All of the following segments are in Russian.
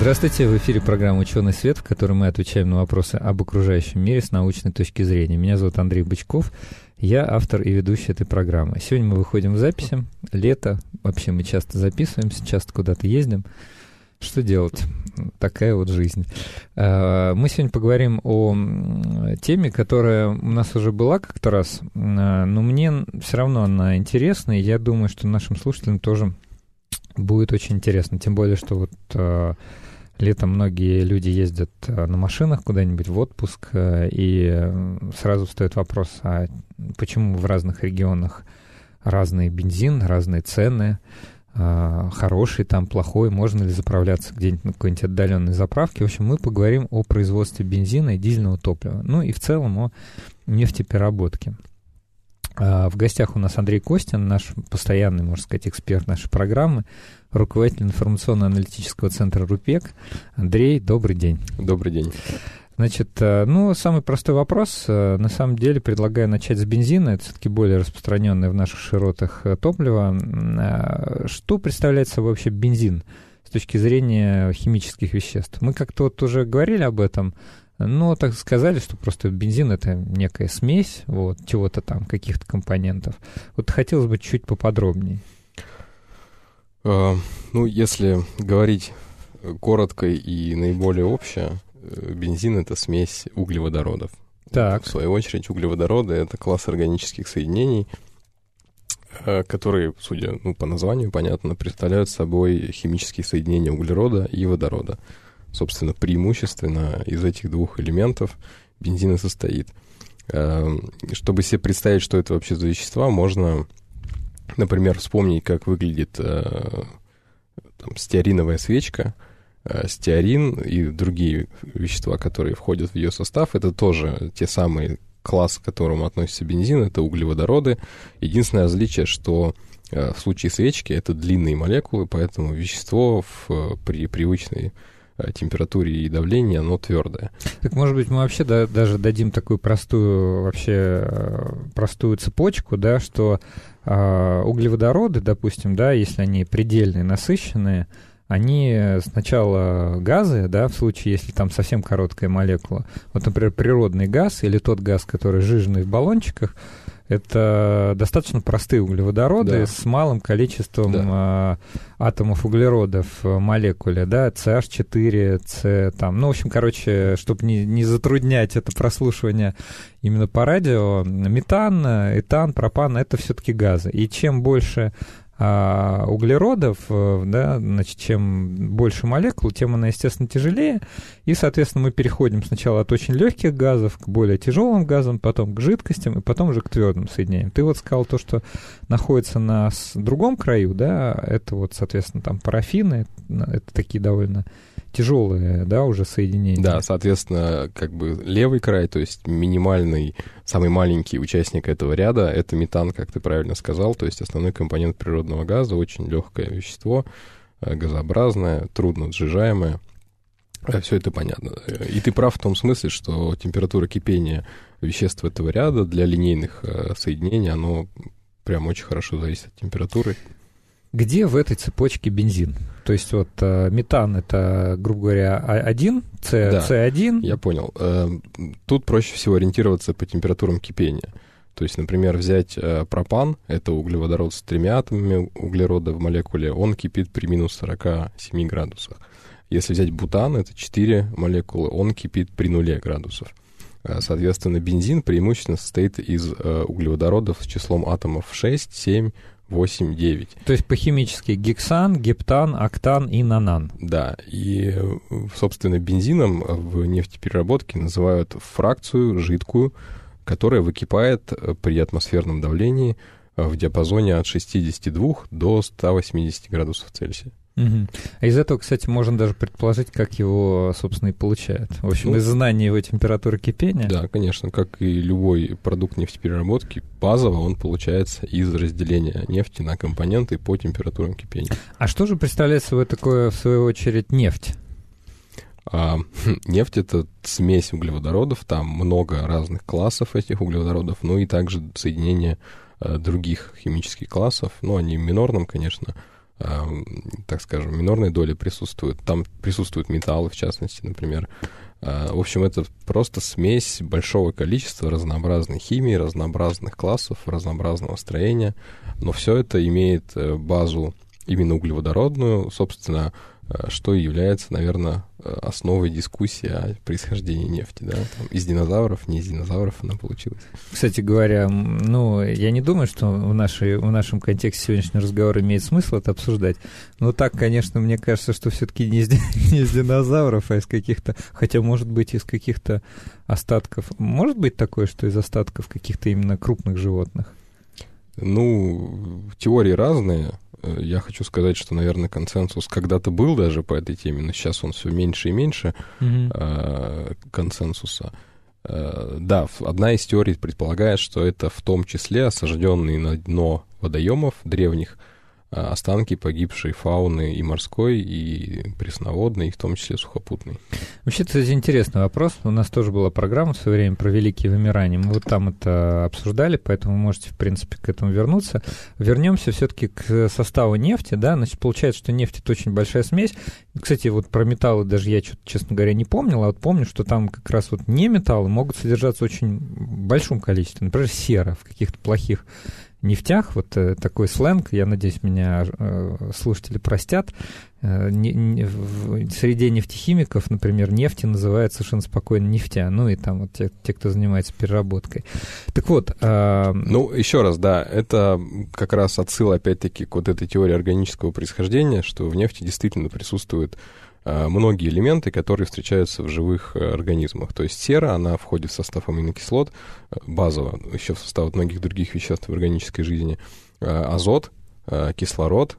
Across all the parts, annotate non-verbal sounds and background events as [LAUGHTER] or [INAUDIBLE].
Здравствуйте, в эфире программа «Ученый свет», в которой мы отвечаем на вопросы об окружающем мире с научной точки зрения. Меня зовут Андрей Бычков, я автор и ведущий этой программы. Сегодня мы выходим в записи, лето, вообще мы часто записываемся, часто куда-то ездим. Что делать? Такая вот жизнь. А, мы сегодня поговорим о теме, которая у нас уже была как-то раз, а, но мне все равно она интересна, и я думаю, что нашим слушателям тоже будет очень интересно. Тем более, что вот а, Летом многие люди ездят э, на машинах куда-нибудь в отпуск, э, и сразу встает вопрос, а почему в разных регионах разный бензин, разные цены, э, хороший там, плохой, можно ли заправляться где-нибудь на какой-нибудь отдаленной заправке. В общем, мы поговорим о производстве бензина и дизельного топлива, ну и в целом о нефтепереработке. В гостях у нас Андрей Костин, наш постоянный, можно сказать, эксперт нашей программы руководитель информационно-аналитического центра «Рупек». Андрей, добрый день. Добрый день. Значит, э, ну, самый простой вопрос. Э, на самом деле предлагаю начать с бензина. Это все-таки более распространенное в наших широтах э, топливо. Что представляет собой вообще бензин с точки зрения химических веществ? Мы как-то вот уже говорили об этом, но так сказали, что просто бензин это некая смесь вот, чего-то там, каких-то компонентов. Вот хотелось бы чуть поподробнее. А, ну, если говорить коротко и наиболее общее, э, бензин — это смесь углеводородов. Так. В свою очередь, углеводороды — это класс органических соединений, э, которые, судя ну, по названию, понятно, представляют собой химические соединения углерода и водорода. Собственно, преимущественно из этих двух элементов бензин и состоит. Э, чтобы себе представить, что это вообще за вещества, можно Например, вспомнить, как выглядит э, там, стеариновая свечка. Э, стеарин и другие вещества, которые входят в ее состав, это тоже те самые класс, к которому относится бензин, это углеводороды. Единственное различие, что э, в случае свечки это длинные молекулы, поэтому вещество в, при привычной температуре и давлении, оно твердое. Так, может быть, мы вообще да, даже дадим такую простую, вообще э, простую цепочку, да, что э, углеводороды, допустим, да, если они предельно насыщенные, они сначала газы, да, в случае, если там совсем короткая молекула, вот, например, природный газ или тот газ, который жиженный в баллончиках, это достаточно простые углеводороды да. с малым количеством да. э, атомов углерода в молекуле, да, CH4, C, там, ну, в общем, короче, чтобы не, не затруднять это прослушивание именно по радио, метан, этан, пропан — это все-таки газы. И чем больше а, углеродов, э, да, значит, чем больше молекул, тем она, естественно, тяжелее. И, соответственно, мы переходим сначала от очень легких газов к более тяжелым газам, потом к жидкостям, и потом уже к твердым соединениям. Ты вот сказал то, что находится на другом краю, да, это вот, соответственно, там парафины, это такие довольно тяжелые, да, уже соединения. Да, соответственно, как бы левый край, то есть минимальный, самый маленький участник этого ряда, это метан, как ты правильно сказал, то есть основной компонент природного газа, очень легкое вещество, э, газообразное, трудно сжижаемое. Э, Все это понятно. И ты прав в том смысле, что температура кипения веществ этого ряда для линейных э, соединений, оно прям очень хорошо зависит от температуры. Где в этой цепочке бензин? То есть вот э, метан это, грубо говоря, один, С, да, С1. Я понял. Э, тут проще всего ориентироваться по температурам кипения. То есть, например, взять э, пропан, это углеводород с тремя атомами углерода в молекуле, он кипит при минус 47 градусах. Если взять бутан, это 4 молекулы, он кипит при нуле градусов. Соответственно, бензин преимущественно состоит из углеводородов с числом атомов 6, 7, 8-9. То есть по-химически гексан, гептан, октан и нанан. Да, и, собственно, бензином в нефтепереработке называют фракцию жидкую, которая выкипает при атмосферном давлении в диапазоне от 62 до 180 градусов Цельсия. Угу. А из этого, кстати, можно даже предположить, как его, собственно, и получают. В общем, ну, из знания его температуры кипения. Да, конечно, как и любой продукт нефтепереработки, базово он получается из разделения нефти на компоненты по температурам кипения. А что же представляет собой такое, в свою очередь, нефть? А, [LAUGHS] нефть это смесь углеводородов, там много разных классов этих углеводородов, ну и также соединение а, других химических классов, ну они в минорном, конечно, а, так скажем, минорной доли присутствуют. Там присутствуют металлы, в частности, например. А, в общем, это просто смесь большого количества разнообразной химии, разнообразных классов, разнообразного строения, но все это имеет э, базу именно углеводородную, собственно, Э, что является, наверное, э, основой дискуссии о происхождении нефти, да, Там из динозавров, не из динозавров она получилась. Кстати говоря, ну, я не думаю, что в, нашей, в нашем контексте сегодняшний разговор имеет смысл это обсуждать, но так, конечно, мне кажется, что все-таки не, из, [LAUGHS] не из динозавров, а из каких-то, хотя, может быть, из каких-то остатков, может быть такое, что из остатков каких-то именно крупных животных? Ну, теории разные, Э, я хочу сказать, что, наверное, консенсус когда-то был даже по этой теме, но сейчас он все меньше и меньше mm-hmm. э, консенсуса. Э, да, одна из теорий предполагает, что это в том числе осажденные на дно водоемов древних останки погибшей фауны и морской, и пресноводной, и в том числе сухопутной. Вообще, это интересный вопрос. У нас тоже была программа в свое время про великие вымирания. Мы вот там это обсуждали, поэтому вы можете, в принципе, к этому вернуться. Вернемся все-таки к составу нефти, да, значит, получается, что нефть — это очень большая смесь. Кстати, вот про металлы даже я, честно говоря, не помнил, а вот помню, что там как раз вот не металлы могут содержаться очень большом количестве. Например, сера в каких-то плохих нефтях, вот э, такой сленг, я надеюсь, меня э, слушатели простят, э, в среде нефтехимиков, например, нефти называют совершенно спокойно нефтя, ну и там вот те, те кто занимается переработкой. Так вот... Э, ну, еще раз, да, это как раз отсыл, опять-таки, к вот этой теории органического происхождения, что в нефти действительно присутствует многие элементы, которые встречаются в живых э, организмах. То есть сера, она входит в состав аминокислот, э, базово, еще в состав многих других веществ в органической жизни. Азот, кислород,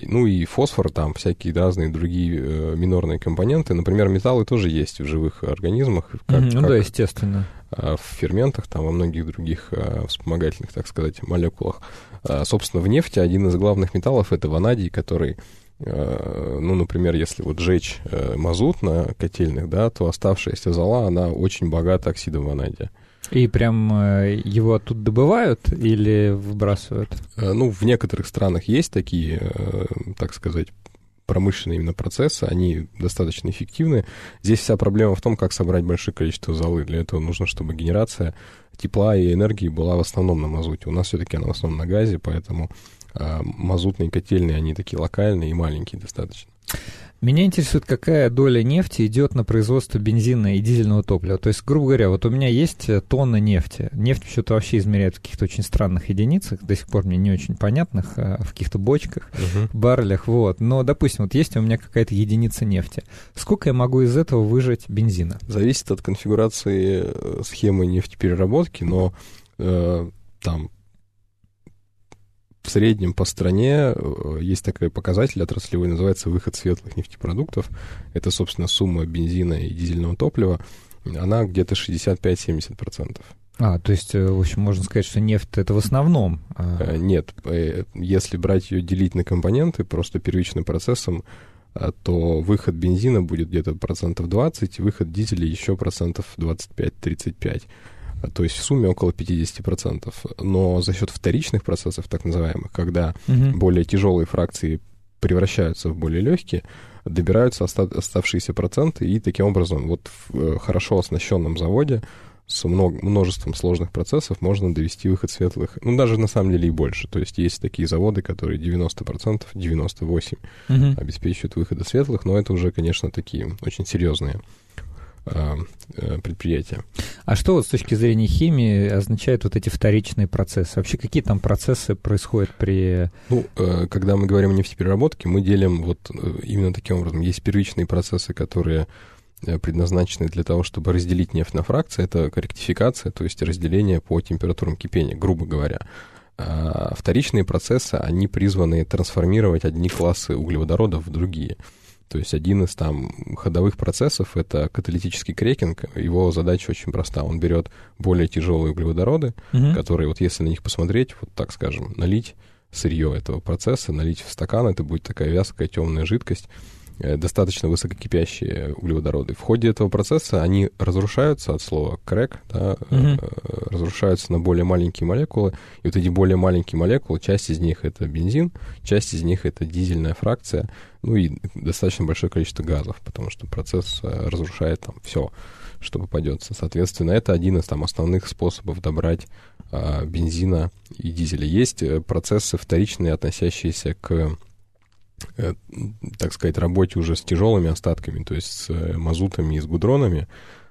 ну и фосфор, там всякие разные другие э, минорные компоненты. Например, металлы тоже есть в живых организмах. Как, mm-hmm, ну как, да, естественно. в ферментах, там, во многих других э, вспомогательных, так сказать, молекулах. Э, собственно, в нефти один из главных металлов — это ванадий, который Э, ну, например, если вот жечь э, мазут на котельных, да, то оставшаяся зола, она очень богата оксидом ванадия. И прям э, его оттуда добывают или выбрасывают? Ну, в некоторых странах есть такие, так сказать, промышленные именно процессы, они достаточно эффективны. Здесь вся проблема в том, как собрать большое количество золы. Для этого нужно, чтобы генерация тепла и энергии была в основном на мазуте. У нас все-таки она в основном на газе, поэтому а мазутные котельные, они такие локальные и маленькие достаточно. Меня интересует, какая доля нефти идет на производство бензина и дизельного топлива. То есть, грубо говоря, вот у меня есть э, тонна нефти. Нефть что-то вообще измеряют в каких-то очень странных единицах, до сих пор мне не очень понятных, а, в каких-то бочках, uh-huh. баррелях, вот. Но, допустим, вот есть у меня какая-то единица нефти. Сколько я могу из этого выжать бензина? Зависит от конфигурации э, схемы нефтепереработки, но э, там в среднем по стране э, есть такой показатель отраслевой, называется выход светлых нефтепродуктов. Это, собственно, сумма бензина и дизельного топлива. Она где-то 65-70%. А, то есть, э, в общем, можно сказать, что нефть это в основном. А... Нет, если брать ее делить на компоненты, просто первичным процессом, то выход бензина будет где-то процентов 20, выход дизеля еще процентов 25-35 то есть в сумме около 50%. Но за счет вторичных процессов, так называемых, когда угу. более тяжелые фракции превращаются в более легкие, добираются оста- оставшиеся проценты, и таким образом вот в э, хорошо оснащенном заводе с множеством сложных процессов можно довести выход светлых, ну, даже на самом деле и больше. То есть есть такие заводы, которые 90%, 98% угу. обеспечивают выходы светлых, но это уже, конечно, такие очень серьезные предприятия. А что вот с точки зрения химии означают вот эти вторичные процессы? Вообще какие там процессы происходят при... Ну, э, когда мы говорим о нефтепереработке, мы делим вот именно таким образом. Есть первичные процессы, которые предназначены для того, чтобы разделить нефть на фракции. Это корректификация, то есть разделение по температурам кипения, грубо говоря. А вторичные процессы, они призваны трансформировать одни классы углеводородов в другие. То есть один из там ходовых процессов — это каталитический крекинг. Его задача очень проста. Он берет более тяжелые углеводороды, угу. которые, вот если на них посмотреть, вот так скажем, налить сырье этого процесса, налить в стакан, это будет такая вязкая темная жидкость, достаточно высококипящие углеводороды. В ходе этого процесса они разрушаются от слова crack, да, mm-hmm. разрушаются на более маленькие молекулы, и вот эти более маленькие молекулы, часть из них это бензин, часть из них это дизельная фракция, ну и достаточно большое количество газов, потому что процесс э, разрушает там все, что попадется. Соответственно, это один из там основных способов добрать а, бензина и дизеля. Есть процессы вторичные, относящиеся к Э, так сказать, работе уже с тяжелыми остатками, то есть с э, мазутами и с гудронами.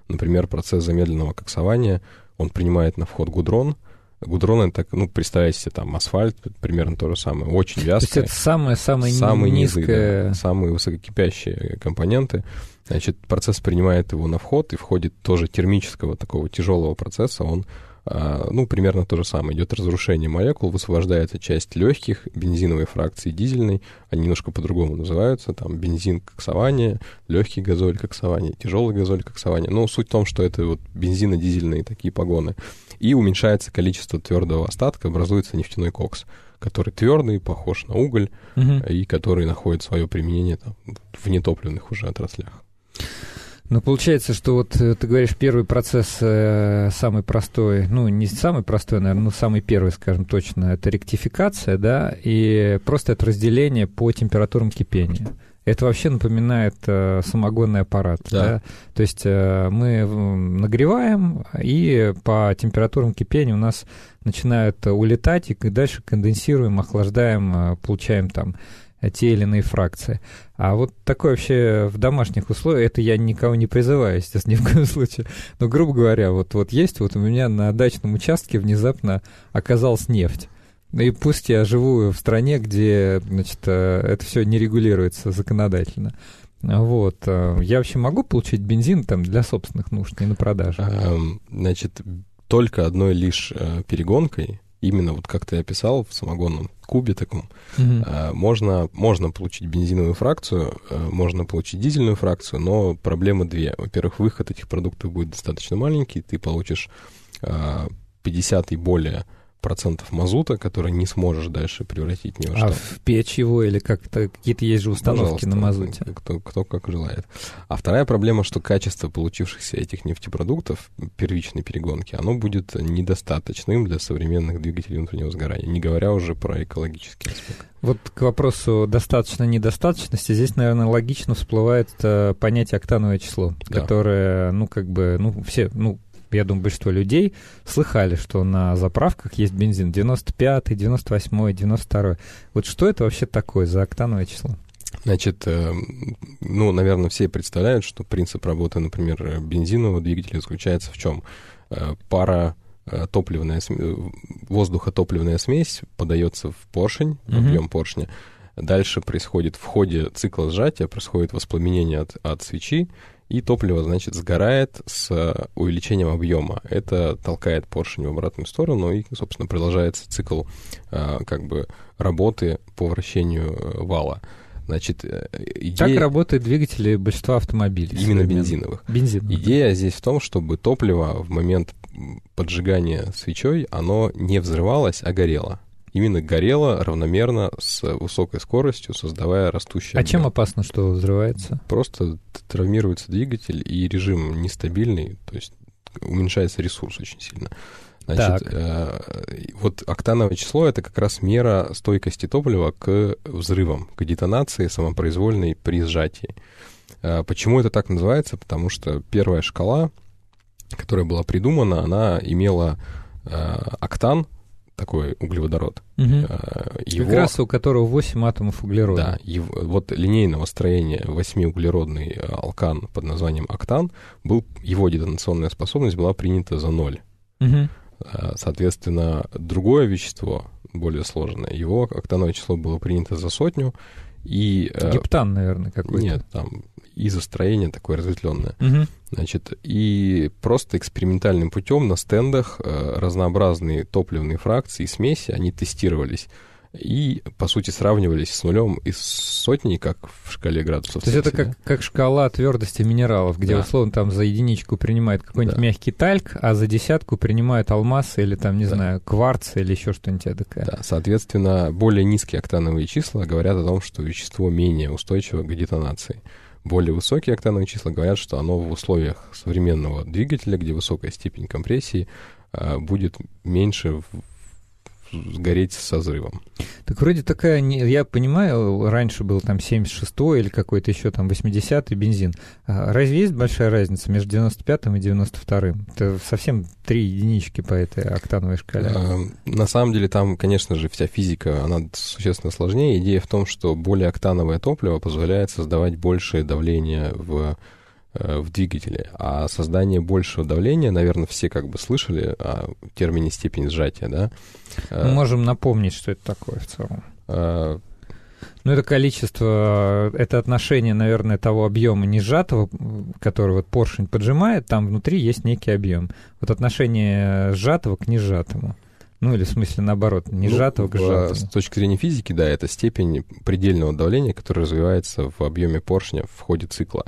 Например, процесс замедленного коксования, он принимает на вход гудрон, Гудрон это, ну, представьте себе, там, асфальт, примерно то же самое, очень вязкое. То есть это самые-самые самые низкие... Да, самые высококипящие компоненты. Значит, процесс принимает его на вход, и в ходе тоже термического такого тяжелого процесса он ну, примерно то же самое. Идет разрушение молекул, высвобождается часть легких, бензиновой фракции дизельной, они немножко по-другому называются, там бензин коксование, легкий газоль коксование, тяжелый газоль коксование. Но суть в том, что это вот бензино-дизельные такие погоны. И уменьшается количество твердого остатка, образуется нефтяной кокс который твердый, похож на уголь, угу. и который находит свое применение там, в нетопливных уже отраслях. Ну, получается, что вот э, ты говоришь, первый процесс э, самый простой, ну, не самый простой, наверное, но самый первый, скажем точно, это ректификация, да, и просто это разделение по температурам кипения. Это вообще напоминает э, самогонный аппарат. Да. Да? То есть э, мы нагреваем, и по температурам кипения у нас начинают улетать, и дальше конденсируем, охлаждаем, э, получаем там те или иные фракции. А вот такое вообще в домашних условиях, это я никого не призываю, естественно, ни в коем случае. Но, грубо говоря, вот, вот есть, вот у меня на дачном участке внезапно оказалась нефть. И пусть я живу в стране, где, значит, э, это все не регулируется законодательно. Вот. Э, я вообще могу получить бензин там для собственных нужд, не на продажу? Значит, только одной лишь э, перегонкой именно вот как ты описал в самогонном кубе таком, угу. можно, можно получить бензиновую фракцию, а, можно получить дизельную фракцию, но проблема две. Во-первых, выход этих продуктов будет достаточно маленький, ты получишь 50 и более процентов мазута, который не сможешь дальше превратить ни во а что. А в печь его или как-то какие-то есть же установки Пожалуйста, на мазуте? Кто, кто как желает. А вторая проблема, что качество получившихся этих нефтепродуктов первичной перегонки, оно будет недостаточным для современных двигателей внутреннего сгорания, не говоря уже про экологический аспект. Вот к вопросу достаточно-недостаточности здесь, наверное, логично всплывает э, понятие октановое число, да. которое, ну, как бы, ну, все, ну, я думаю, большинство людей слыхали, что на заправках есть бензин 95, 98, 92. Вот что это вообще такое за октановое число? Значит, э, ну, наверное, все представляют, что принцип работы, например, бензинового двигателя заключается в чем? Э, пара э, топливная, воздухотопливная смесь подается в поршень, mm-hmm. объем поршня. Дальше происходит в ходе цикла сжатия, происходит воспламенение от, от свечи, и топливо, значит, сгорает с э, увеличением объема. Это толкает поршень в обратную сторону, и, собственно, продолжается цикл э, как бы работы по вращению э, вала. Значит, идея... Как работают двигатели большинства автомобилей? Именно бензиновых. Бензиновых. Идея здесь в том, чтобы топливо в момент поджигания свечой, оно не взрывалось, а горело именно горело равномерно с высокой скоростью, создавая растущий А чем опасно, что взрывается? Просто травмируется двигатель, и режим нестабильный, то есть уменьшается ресурс очень сильно. Значит, э, вот октановое число это как раз мера стойкости топлива к взрывам, к детонации самопроизвольной при сжатии. Э, почему это так называется? Потому что первая шкала, которая была придумана, она имела э, октан, такой углеводород. Угу. Его, как раз у которого 8 атомов углерода. Да, его, вот линейного строения 8-углеродный э, алкан под названием октан, был, его детонационная способность была принята за ноль. Угу. Соответственно, другое вещество, более сложное, его октановое число было принято за сотню, И, э, Гептан, наверное, какой-то. Нет, там изостроение такое разветвленное. Угу. Значит, и просто экспериментальным путем на стендах э, разнообразные топливные фракции и смеси, они тестировались и, по сути, сравнивались с нулем и с сотней, как в шкале градусов. То есть это как, как шкала твердости минералов, где, да. условно, там за единичку принимают какой-нибудь да. мягкий тальк, а за десятку принимают алмаз или, там, не да. знаю, кварц или еще что-нибудь такое. Да, соответственно, более низкие октановые числа говорят о том, что вещество менее устойчиво к детонации. Более высокие октановые числа говорят, что оно в условиях современного двигателя, где высокая степень компрессии, а, будет меньше сгореть со взрывом. Так вроде такая, я понимаю, раньше был там 76-й или какой-то еще там 80-й бензин. А разве есть большая разница между 95-м и 92-м? Это совсем три единички по этой октановой шкале. А, на самом деле там, конечно же, вся физика, она существенно сложнее. Идея в том, что более октановое топливо позволяет создавать большее давление в в двигателе. А создание большего давления, наверное, все как бы слышали о термине степень сжатия, да? Мы э, можем напомнить, что это такое в целом. А... Ну, это количество, это отношение, наверное, того объема не сжатого, который вот поршень поджимает, там внутри есть некий объем. Вот отношение сжатого к несжатому. Ну, или в смысле наоборот, не ну, сжатого к сжатому. С точки зрения физики, да, это степень предельного давления, которое развивается в объеме поршня в ходе цикла.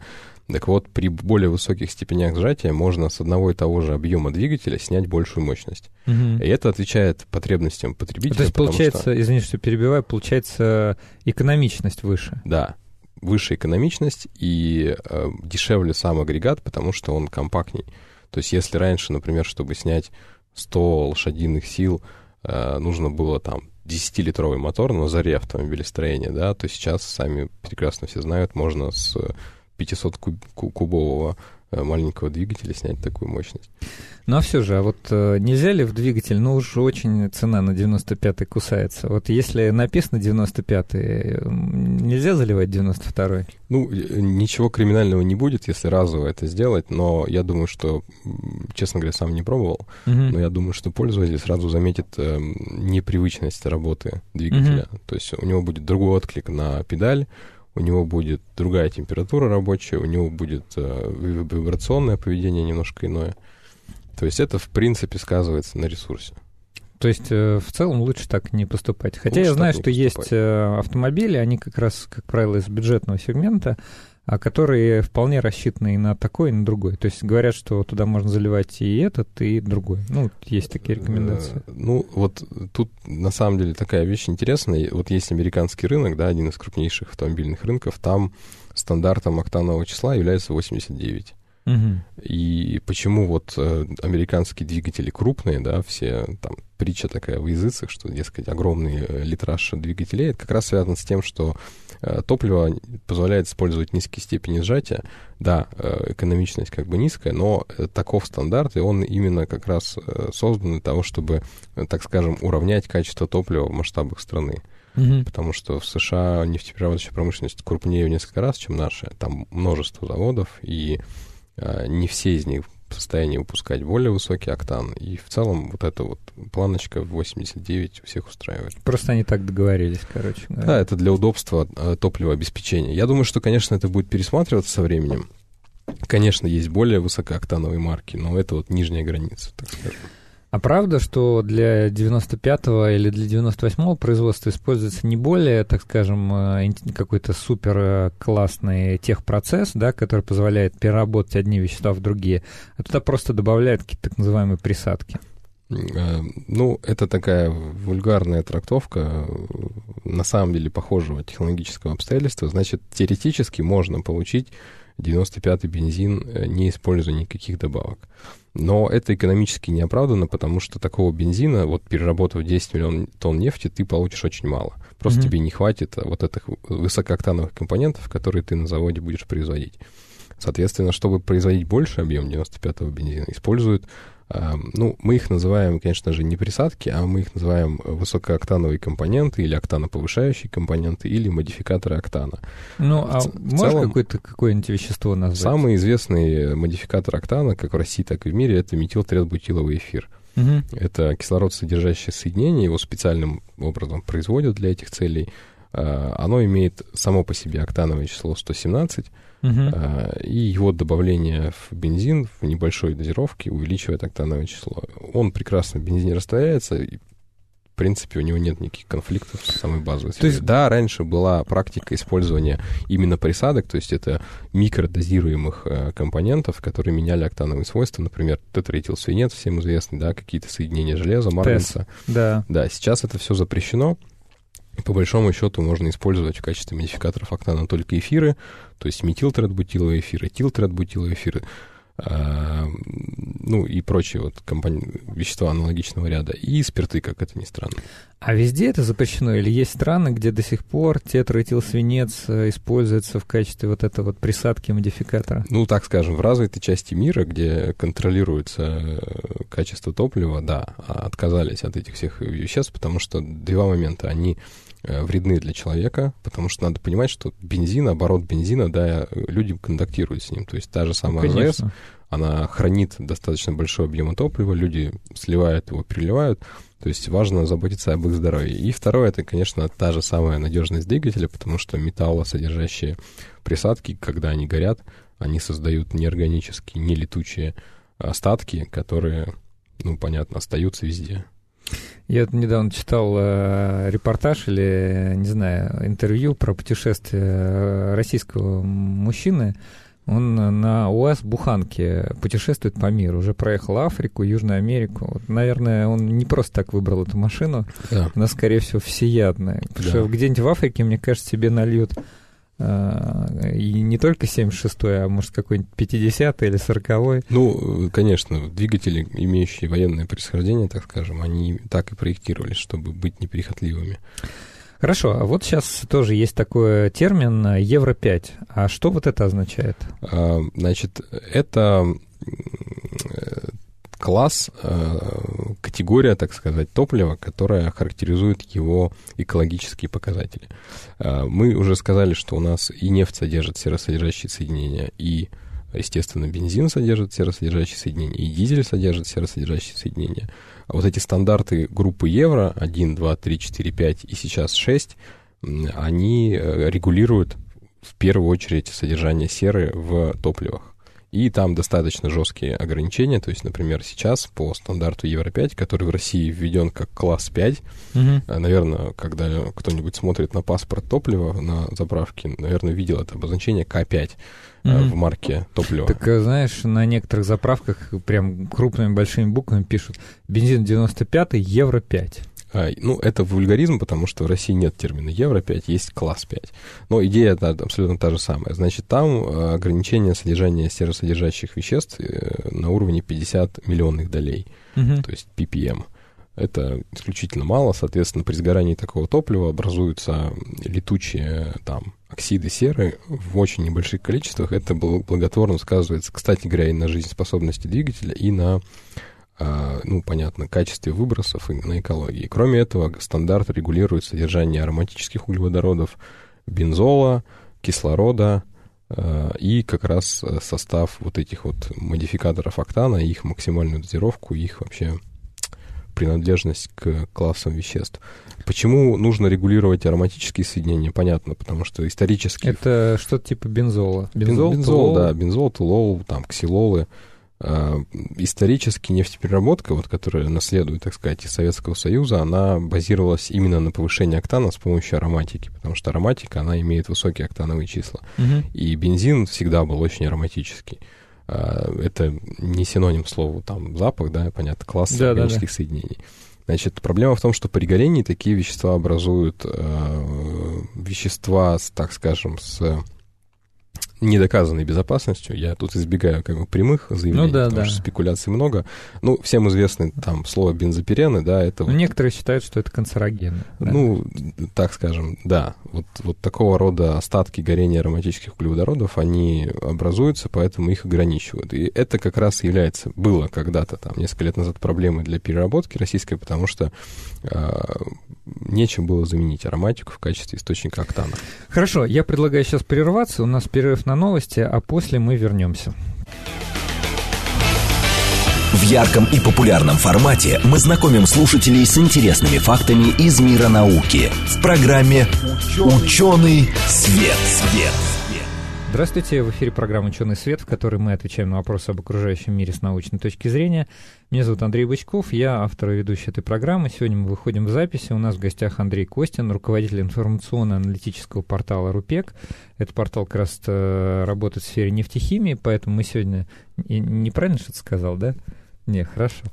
Так вот, при более высоких степенях сжатия можно с одного и того же объема двигателя снять большую мощность. Угу. И это отвечает потребностям потребителя. То есть, получается, что... извини, что перебиваю, получается экономичность выше. Да, выше экономичность и э, дешевле сам агрегат, потому что он компактней. То есть, если раньше, например, чтобы снять 100 лошадиных сил, э, нужно было там 10-литровый мотор на заре автомобилестроения, да, то сейчас, сами прекрасно все знают, можно с 500-кубового э, маленького двигателя снять такую мощность. Ну а все же, а вот э, нельзя ли в двигатель, ну уж очень цена на 95-й кусается. Вот если написано 95-й, нельзя заливать 92-й? Ну, э, ничего криминального не будет, если разово это сделать, но я думаю, что, честно говоря, сам не пробовал, угу. но я думаю, что пользователь сразу заметит э, непривычность работы двигателя. Угу. То есть у него будет другой отклик на педаль, у него будет другая температура рабочая, у него будет э, вибрационное поведение немножко иное. То есть это, в принципе, сказывается на ресурсе. То есть э, в целом лучше так не поступать. Хотя лучше я знаю, что поступать. есть э, автомобили, они как раз, как правило, из бюджетного сегмента, которые вполне рассчитаны и на такой, и на другой. То есть говорят, что туда можно заливать и этот, и другой. Ну, есть такие рекомендации. Э, ну, вот тут на самом деле такая вещь интересная. Вот есть американский рынок, да, один из крупнейших автомобильных рынков, там стандартом октанового числа является 89. Угу. И почему вот э, американские двигатели крупные, да, все там притча такая в языцах, что, дескать, огромный э, литраж двигателей, это как раз связано с тем, что Э, топливо позволяет использовать низкие степени сжатия. Да, экономичность как бы низкая, но таков стандарт, и он именно как раз создан для того, чтобы, так скажем, уравнять качество топлива в масштабах страны. Угу. Потому что в США нефтеперерабатывающая промышленность крупнее в несколько раз, чем наша. Там множество заводов, и не все из них в состоянии выпускать более высокий октан. И в целом вот эта вот планочка в 89 у всех устраивает. Просто они так договорились, короче говоря. Да, это для удобства э, топливообеспечения. Я думаю, что, конечно, это будет пересматриваться со временем. Конечно, есть более высокооктановые марки, но это вот нижняя граница, так скажем. А правда, что для 95-го или для 98-го производства используется не более, так скажем, э, какой-то супер э, классный техпроцесс, да, который позволяет переработать одни вещества в другие, а туда просто добавляют какие-то так называемые присадки? Э, ну, это такая вульгарная трактовка на самом деле похожего технологического обстоятельства. Значит, теоретически можно получить 95-й бензин, не используя никаких добавок. Но это экономически неоправданно, потому что такого бензина, вот переработав 10 миллионов тонн нефти, ты получишь очень мало. Просто mm-hmm. тебе не хватит вот этих высокооктановых компонентов, которые ты на заводе будешь производить. Соответственно, чтобы производить больше объем 95-го бензина, используют ну, мы их называем, конечно же, не присадки, а мы их называем высокооктановые компоненты или октаноповышающие компоненты или модификаторы октана. Ну, а в, можешь какое-то, какое-нибудь вещество назвать? Самый известный модификатор октана, как в России, так и в мире, это метилтрезбутиловый эфир. Угу. Это кислород, содержащее соединение, его специальным образом производят для этих целей. оно имеет само по себе октановое число 117, Угу. и его добавление в бензин в небольшой дозировке увеличивает октановое число. Он прекрасно в бензине растворяется, и в принципе, у него нет никаких конфликтов с самой базовой То есть- Да, раньше была практика использования именно присадок, то есть это микродозируемых э, компонентов, которые меняли октановые свойства, например, тетраэтилсвинец, всем известный, да, какие-то соединения железа, марганца. Да. Да, сейчас это все запрещено. По большому счету можно использовать в качестве модификаторов октана только эфиры, то есть метилтретбутиловые эфиры, тилтретбутиловые эфиры, а, ну и прочие вот компони- вещества аналогичного ряда, и спирты, как это ни странно. А везде это запрещено? Или есть страны, где до сих пор тетраэтилсвинец э, используется в качестве вот этой вот присадки модификатора? Ну, так скажем, в развитой части мира, где контролируется э, качество топлива, да, а отказались от этих всех веществ, потому что два момента. Они вредны для человека, потому что надо понимать, что бензин, оборот бензина, да, люди контактируют с ним. То есть та же Ну, самая АЗС, конечно. она хранит достаточно большой объем топлива, люди сливают его, переливают. То есть важно заботиться об их здоровье. И второе, это, конечно, та же самая надежность двигателя, потому что металлосодержащие присадки, когда они горят, они создают неорганические, нелетучие остатки, которые, ну, понятно, остаются везде. Я вот недавно читал э, репортаж или, не знаю, интервью про путешествие э, российского мужчины. Он на УАЗ-буханке путешествует по миру. Уже проехал Африку, Южную Америку. Вот, наверное, он не просто так выбрал эту машину. Да. Она, скорее всего, всеядная. Потому Да. что где-нибудь в Африке, мне кажется, тебе нальют и не только 76-й, а может какой-нибудь 50-й или 40-й. Ну, э, конечно, двигатели, имеющие военное происхождение, так скажем, они так и проектировались, чтобы быть неприхотливыми. Хорошо, а вот сейчас тоже есть такой термин э, Евро-5. А что вот это означает? А, Значит, это э, класс, э, категория, так сказать, топлива, которая характеризует его экологические показатели. А, Мы уже сказали, что у нас и нефть содержит серосодержащие соединения, и, естественно, бензин содержит серосодержащие соединения, и дизель содержит серосодержащие соединения. А вот эти стандарты группы евро 1, 2, 3, 4, 5 и сейчас 6, м, они э, регулируют в первую очередь содержание серы в топливах. И там достаточно жесткие ограничения. То есть, например, сейчас по стандарту Евро-5, который в России введен как класс 5, э, наверное, когда кто-нибудь смотрит на паспорт топлива на заправке, наверное, видел это обозначение К5 э, Мгм. в марке топлива. Так, э, знаешь, на некоторых заправках прям крупными большими буквами пишут бензин 95 евро 5. А, ну, это вульгаризм, потому что в России нет термина Евро-5, есть класс 5. Но идея та- абсолютно та же самая. Значит, там э, ограничение содержания серосодержащих веществ э, на уровне 50 миллионных долей, то есть ppm. Это исключительно мало, соответственно, при сгорании такого топлива образуются летучие там оксиды серы в очень небольших количествах. Это бл- благотворно сказывается, кстати говоря, и на жизнеспособности двигателя, и на а, ну, понятно, качестве выбросов и на экологии. Кроме этого, стандарт регулирует содержание ароматических углеводородов, бензола, кислорода а, и как раз э, состав вот этих вот модификаторов октана, их максимальную дозировку, их вообще принадлежность к классам веществ. Почему нужно регулировать ароматические соединения? Понятно, потому что исторически Это что-то типа бензола. Бензол, бензол, толол. да, бензол, тулол, там, ксилолы. А, исторически нефтепереработка, вот, которая наследует, так сказать, из Советского Союза, она базировалась именно на повышении октана с помощью ароматики, потому что ароматика, она имеет высокие октановые числа. Мгм. И бензин всегда был очень ароматический. А, Это не синоним слову там запах, да, понятно, класс Да, да, органических соединений. Значит, проблема в том, что при горении такие вещества образуют э, вещества, с, так скажем, с недоказанной безопасностью. Я тут избегаю как бы прямых заявлений, Ну да, потому да. что спекуляций много. Ну, всем известно там слово бензопирены, да, это Ну, вот некоторые считают, что это канцерогены. да. ну, так скажем, да. Вот, вот такого рода остатки горения ароматических углеводородов, они образуются, поэтому их ограничивают. И это как раз является, было когда-то, там, несколько лет назад, проблемой для переработки российской, потому что а, нечем было заменить ароматику в качестве источника октана. Хорошо, я предлагаю сейчас прерваться. У нас перерыв на новости, а после мы вернемся. В ярком и популярном формате мы знакомим слушателей с интересными фактами из мира науки в программе «Ученый свет». свет. Здравствуйте, в эфире программа «Ученый свет», в которой мы отвечаем на вопросы об окружающем мире с научной точки зрения. Меня зовут Андрей Бычков, я автор и ведущий этой программы. Сегодня мы выходим в записи. У нас в гостях Андрей Костин, руководитель информационно-аналитического портала «Рупек». Этот портал как раз э, работает в сфере нефтехимии, поэтому мы сегодня... Неправильно что-то сказал, да? Не, хорошо.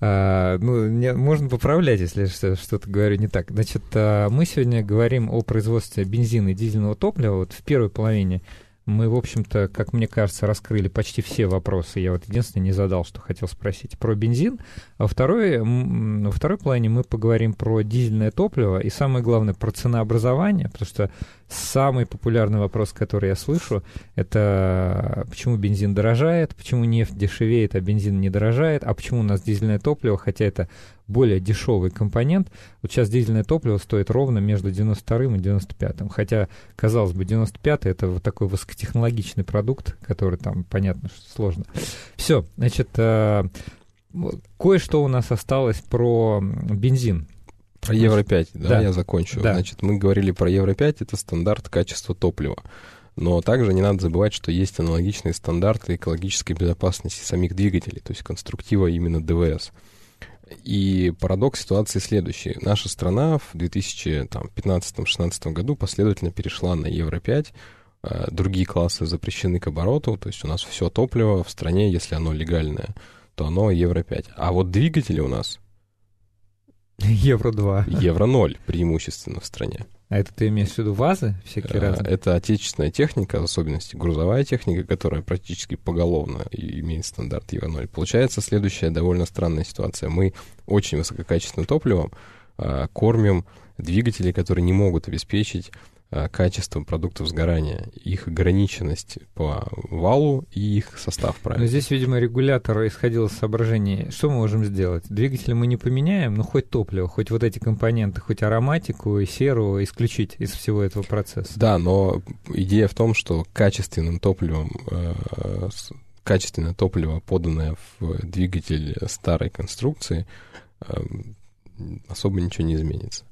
А, ну, не, можно поправлять, если что-то говорю не так. Значит, а, мы сегодня говорим о производстве бензина и дизельного топлива. Вот в первой половине мы, в общем-то, как мне кажется, раскрыли почти все вопросы. Я вот единственное не задал, что хотел спросить про бензин. А второй, во второй плане мы поговорим про дизельное топливо и, самое главное, про ценообразование, потому что самый популярный вопрос, который я слышу, это почему бензин дорожает, почему нефть дешевеет, а бензин не дорожает, а почему у нас дизельное топливо, хотя это более дешевый компонент. Вот сейчас дизельное топливо стоит ровно между 92 и 95. Хотя, казалось бы, 95 это вот такой высокотехнологичный продукт, который там, понятно, что сложно. Все, значит, э, кое-что у нас осталось про бензин. Про Евро-5, да, да, я закончу. Да. Значит, мы говорили про Евро-5, это стандарт качества топлива. Но также не надо забывать, что есть аналогичные стандарты экологической безопасности самих двигателей, то есть конструктива именно ДВС. И парадокс ситуации следующий. Наша страна в 2015-2016 году последовательно перешла на Евро-5, э, другие классы запрещены к обороту, то есть у нас все топливо в стране, если оно легальное, то оно Евро-5. А вот двигатели у нас... [LAUGHS] Евро-2. Евро-0 преимущественно в стране. А это ты имеешь в виду ВАЗы всякие э, разные? Это отечественная техника, в особенности грузовая техника, которая практически поголовно имеет стандарт Евро-0. Получается следующая довольно странная ситуация. Мы очень высококачественным топливом э, кормим двигатели, которые не могут обеспечить Э, качество продуктов сгорания, их ограниченность по валу и их состав, правильно? Но здесь, видимо, регулятор исходил из соображений, что мы можем сделать? Двигатель мы не поменяем, но хоть топливо, хоть вот эти компоненты, хоть ароматику и серу исключить из всего этого процесса. Да, но идея в том, что качественным топливом э, качественное топливо, поданное в двигатель старой конструкции, э, особо ничего не изменится.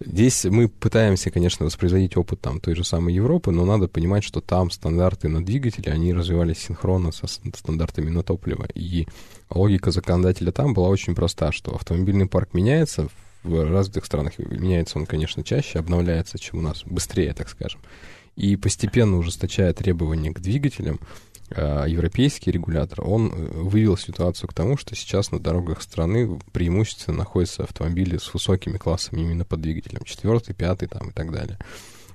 Здесь мы пытаемся, конечно, воспроизводить опыт там той же самой Европы, но надо понимать, что там стандарты на двигатели, они развивались синхронно со стандартами на топливо. И логика законодателя там была очень проста, что автомобильный парк меняется, в развитых странах меняется он, конечно, чаще, обновляется, чем у нас, быстрее, так скажем. И постепенно ужесточая требования к двигателям, европейский регулятор, он э, вывел ситуацию к тому, что сейчас на дорогах страны преимущественно находятся автомобили с высокими классами именно по двигателям, четвертый, пятый там и так далее.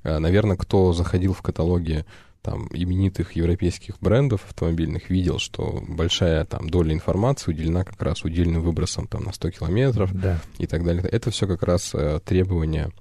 А, Наверное, кто заходил в каталоги там именитых европейских брендов автомобильных видел, что большая там доля информации уделена как раз удельным выбросом там на 100 километров да. и так далее. Это все как раз э, требования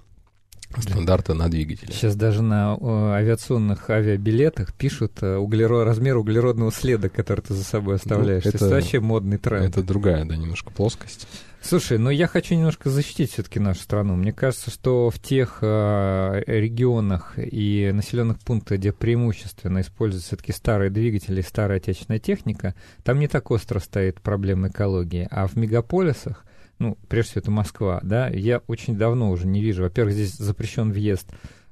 стандарта на двигателе. Сейчас даже на авиационных авиабилетах пишут э, углерод, размер углеродного следа, который ты за собой ну, оставляешь. Ну, это, это вообще модный тренд. Это другая, да, немножко плоскость. Слушай, но я хочу немножко защитить все-таки нашу страну. Мне кажется, что в тех э, регионах и населенных пунктах, где преимущественно используются все-таки старые двигатели, старая отечественная техника, там не так остро стоит проблема экологии. А в мегаполисах ну, прежде всего, это Москва, да, я очень давно уже не вижу, во-первых, здесь запрещен въезд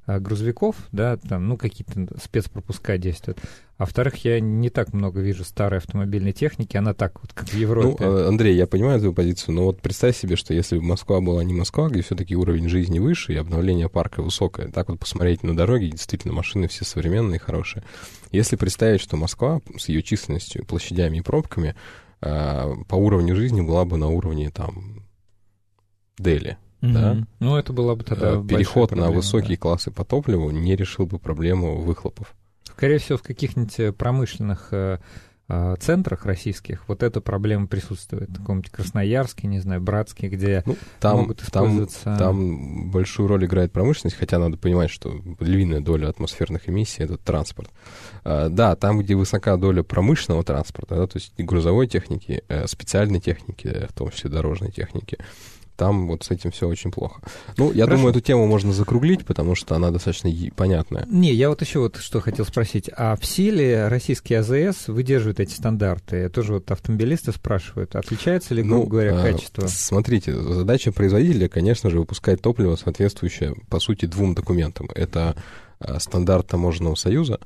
а, грузовиков, да, там, ну, какие-то спецпропуска действуют. А во-вторых, я не так много вижу старой автомобильной техники, она так вот, как в Европе. Ну, Андрей, я понимаю твою позицию, но вот представь себе, что если бы Москва была не Москва, где все-таки уровень жизни выше и обновление парка высокое, так вот посмотреть на дороги, действительно, машины все современные, хорошие. Если представить, что Москва с ее численностью, площадями и пробками по уровню жизни была бы на уровне там Дели. Mm-hmm. Да? Ну, это была бы тогда э, Переход проблема, на высокие да. классы по топливу не решил бы проблему выхлопов. Скорее всего, в каких-нибудь э, промышленных э, э, центрах российских вот эта проблема присутствует. В каком-нибудь Красноярске, не знаю, Братске, где ну, там, могут использоваться... Там, там большую роль играет промышленность, хотя надо понимать, что львиная доля атмосферных эмиссий — это транспорт. А, да, там, где высока доля промышленного транспорта, да, то есть грузовой техники, специальной техники, в том числе дорожной техники, там вот с этим все очень плохо. Ну, я Хорошо. думаю, эту тему можно закруглить, потому что она достаточно понятная. Не, я вот еще вот что хотел спросить. А в силе российский АЗС выдерживает эти стандарты? Тоже вот автомобилисты спрашивают, отличается ли, грубо ну, говоря, а, качество? Смотрите, задача производителя, конечно же, выпускать топливо, соответствующее, по сути, двум документам. Это а, стандарт таможенного союза,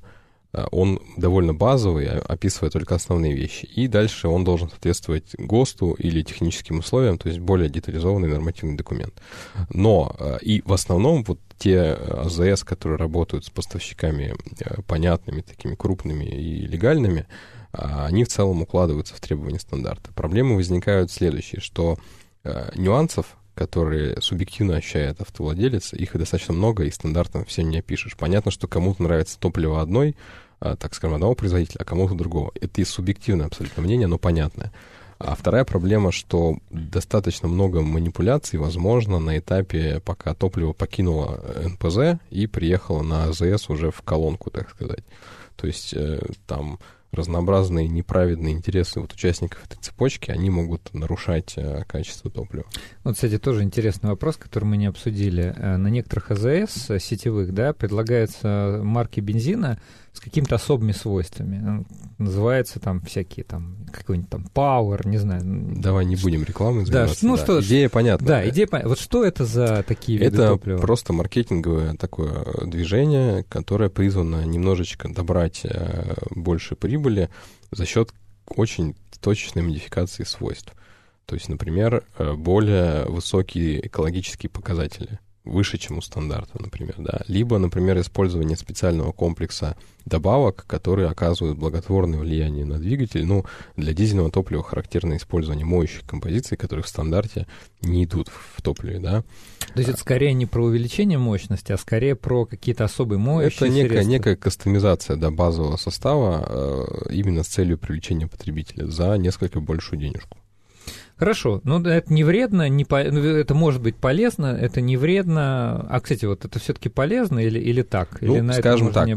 он довольно базовый, описывая только основные вещи. И дальше он должен соответствовать ГОСТу или техническим условиям, то есть более детализованный нормативный документ. Но а, и в основном вот те АЗС, которые работают с поставщиками а, понятными, такими крупными и легальными, они в целом укладываются в требования стандарта. Проблемы возникают следующие, что нюансов которые субъективно ощущает автовладелец, их достаточно много, и стандартно всем не опишешь. Понятно, что кому-то нравится топливо одной, а, так скажем, одного производителя, а кому-то другого. Это и субъективное абсолютно мнение, но понятное. А вторая проблема, что достаточно много манипуляций возможно на этапе, пока топливо покинуло НПЗ и приехало на АЗС уже в колонку, так сказать. То есть э, там разнообразные неправедные интересы вот участников этой цепочки, они могут нарушать э, качество топлива. Вот, кстати, тоже интересный вопрос, который мы не обсудили. Э, на некоторых АЗС э, сетевых, да, предлагаются марки бензина, с какими-то особыми свойствами. Называется там всякие там какой-нибудь там Power, не знаю. Давай не будем рекламы заниматься. Да, ну да. что, идея понятна. Да, идея понятна. Вот что это за такие виды Это топлива? просто маркетинговое такое движение, которое призвано немножечко добрать э, больше прибыли за счет очень точечной модификации свойств. То есть, например, э, более высокие экологические показатели выше, чем у стандарта, например, да. Либо, например, использование специального комплекса добавок, которые оказывают благотворное влияние на двигатель. Ну, для дизельного топлива характерно использование моющих композиций, которые в стандарте не идут в топливе, да. То есть это скорее не про увеличение мощности, а скорее про какие-то особые моющие Это некая, некая кастомизация да, базового состава э, именно с целью привлечения потребителя за несколько большую денежку. Хорошо, ну это не вредно, не по... ну, это может быть полезно, это не вредно. А, кстати, вот это все-таки полезно или, или так? Ну, или на скажем это так, не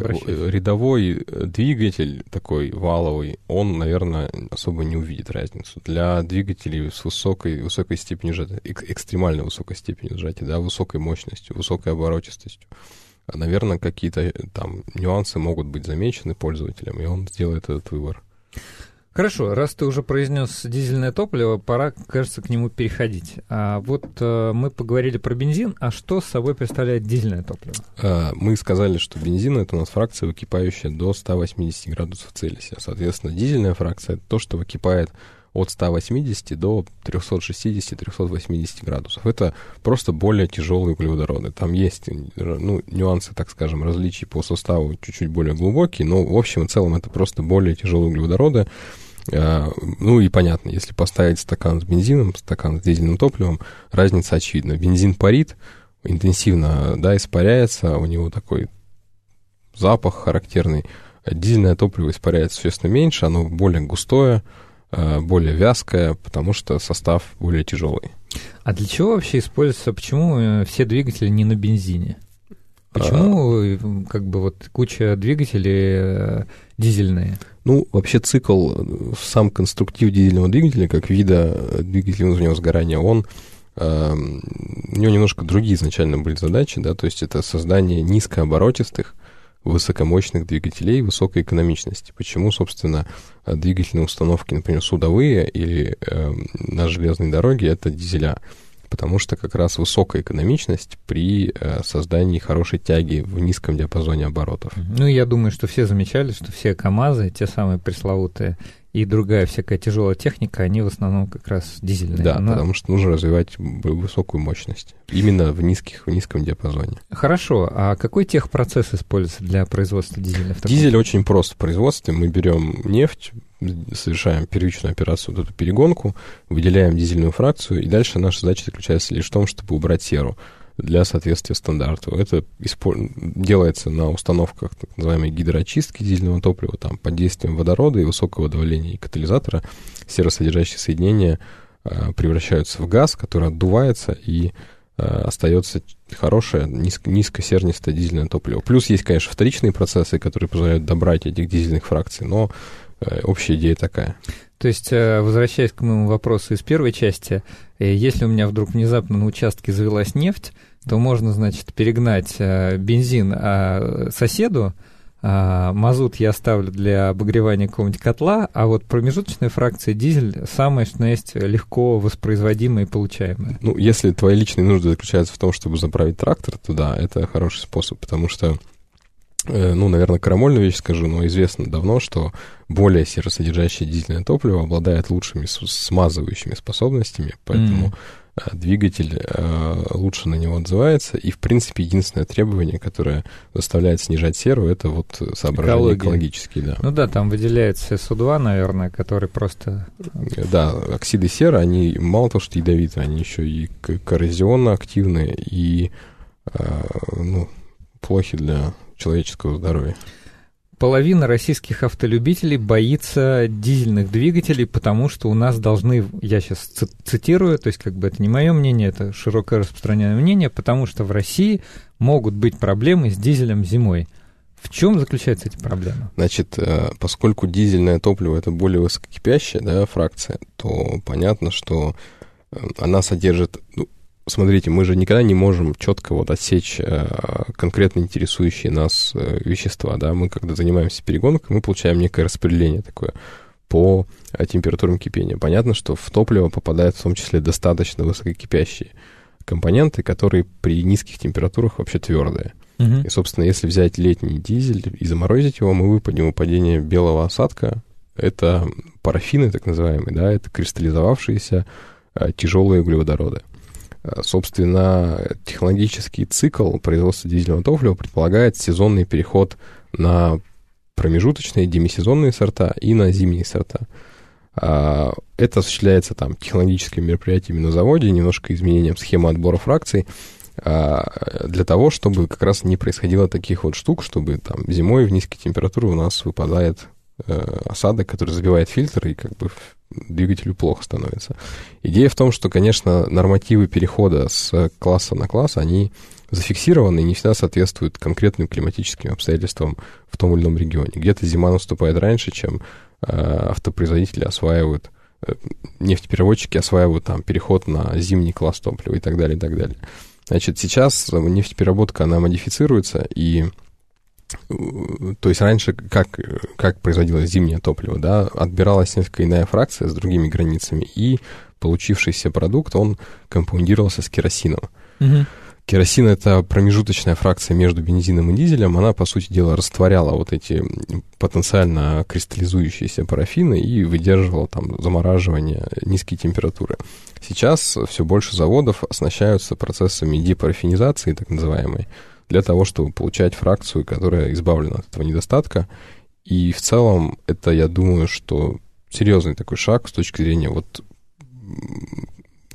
рядовой э, двигатель такой валовый, он, наверное, особо не увидит разницу. Для двигателей с высокой, высокой степенью сжатия, экстремально высокой степенью сжатия, да, высокой мощностью, высокой оборотистостью, наверное, какие-то э, там нюансы могут быть замечены пользователем, и он сделает этот выбор. Хорошо, раз ты уже произнес дизельное топливо, пора, кажется, к нему переходить. А вот э, мы поговорили про бензин, а что собой представляет дизельное топливо? А, мы сказали, что бензин это у нас фракция, выкипающая до 180 градусов Цельсия. Соответственно, дизельная фракция это то, что выкипает от 180 до 360-380 градусов. Это просто более тяжелые углеводороды. Там есть ну, нюансы, так скажем, различий по составу чуть-чуть более глубокие, но в общем и целом это просто более тяжелые углеводороды. А, ну и понятно, если поставить стакан с бензином, стакан с дизельным топливом, разница очевидна. Бензин парит, интенсивно да, испаряется, у него такой запах характерный. Дизельное топливо испаряется существенно меньше, оно более густое, а, более вязкое, потому что состав более тяжелый. А для чего вообще используется, почему э, все двигатели не на бензине? Почему а... как бы вот куча двигателей э, дизельные? Ну, вообще цикл, сам конструктив дизельного двигателя, как вида двигателя внутреннего сгорания, он э, у него немножко другие изначально были задачи, да, то есть это создание низкооборотистых, высокомощных двигателей высокой экономичности. Почему, собственно, двигательные установки, например, судовые или э, на железной дороге, это дизеля? Потому что как раз высокая экономичность при э, создании хорошей тяги в низком диапазоне оборотов. Ну, я думаю, что все замечали, что все КАМАЗы, те самые пресловутые, и другая всякая тяжелая техника, они в основном как раз дизельные. Да, Она... потому что нужно развивать высокую мощность. Именно в, низких, в низком диапазоне. Хорошо. А какой техпроцесс используется для производства дизельных? Дизель очень прост в производстве. Мы берем нефть, совершаем первичную операцию, вот эту перегонку, выделяем дизельную фракцию, и дальше наша задача заключается лишь в том, чтобы убрать серу для соответствия стандарту. Это делается на установках так называемой гидроочистки дизельного топлива, там, под действием водорода и высокого давления и катализатора серосодержащие соединения э, превращаются в газ, который отдувается и э, остается хорошее низко, низкосернистое дизельное топливо. Плюс есть, конечно, вторичные процессы, которые позволяют добрать этих дизельных фракций, но общая идея такая. То есть, э, возвращаясь к моему вопросу из первой части, э, если у меня вдруг внезапно на участке завелась нефть, то можно, значит, перегнать э, бензин а, соседу, а, мазут я оставлю для обогревания какого-нибудь котла, а вот промежуточная фракция дизель самое, что есть, легко воспроизводимое и получаемое. Ну, если твои личные нужды заключаются в том, чтобы заправить трактор, то да, это хороший способ, потому что Э, ну, наверное, крамольную вещь скажу, но известно давно, что более серосодержащее дизельное топливо обладает лучшими смазывающими способностями, поэтому mm. двигатель э, лучше на него отзывается. И, в принципе, единственное требование, которое заставляет снижать серу, это вот соображения экологические. Да. Ну да, там выделяется СО2, наверное, который просто... Да, оксиды серы, они мало того, что ядовитые, они еще и коррозионно активные, и ну, плохи для человеческого здоровья. Половина российских автолюбителей боится дизельных двигателей, потому что у нас должны, я сейчас цитирую, то есть как бы это не мое мнение, это широкое распространенное мнение, потому что в России могут быть проблемы с дизелем зимой. В чем заключаются эти проблемы? Значит, э, поскольку дизельное топливо это более высококипящая да, фракция, то понятно, что э, она содержит, ну, смотрите, мы же никогда не можем четко вот отсечь э, конкретно интересующие нас э, вещества, да, мы когда занимаемся перегонкой, мы получаем некое распределение такое по э, температурам кипения. Понятно, что в топливо попадают в том числе достаточно высококипящие компоненты, которые при низких температурах вообще твердые. Угу. И, собственно, если взять летний дизель и заморозить его, мы выпадем выпадение белого осадка. Это парафины, так называемые, да, это кристаллизовавшиеся тяжелые углеводороды. Э, собственно, технологический цикл производства дизельного топлива предполагает сезонный переход на промежуточные демисезонные сорта и на зимние сорта. А, это осуществляется там технологическими мероприятиями на заводе, немножко изменением схемы отбора фракций, а, для того, чтобы как раз не происходило таких вот штук, чтобы там зимой в низкие температуры у нас выпадает э, осадок, который забивает фильтр, и как бы двигателю плохо становится. Идея в том, что, конечно, нормативы перехода с класса на класс, они зафиксированы и не всегда соответствуют конкретным климатическим обстоятельствам в том или ином регионе. Где-то зима наступает раньше, чем э, автопроизводители осваивают, э, нефтепереводчики осваивают там переход на зимний класс топлива и так далее, и так далее. Значит, сейчас нефтепереработка, она модифицируется, и то есть раньше как, как производилось зимнее топливо, да, отбиралась несколько иная фракция с другими границами, и получившийся продукт, он компаундировался с керосином. Угу. Керосин — это промежуточная фракция между бензином и дизелем. Она, по сути дела, растворяла вот эти потенциально кристаллизующиеся парафины и выдерживала там замораживание низкие температуры. Сейчас все больше заводов оснащаются процессами депарафинизации, так называемой, для того, чтобы получать фракцию, которая избавлена от этого недостатка. И в целом это, я думаю, что серьезный такой шаг с точки зрения вот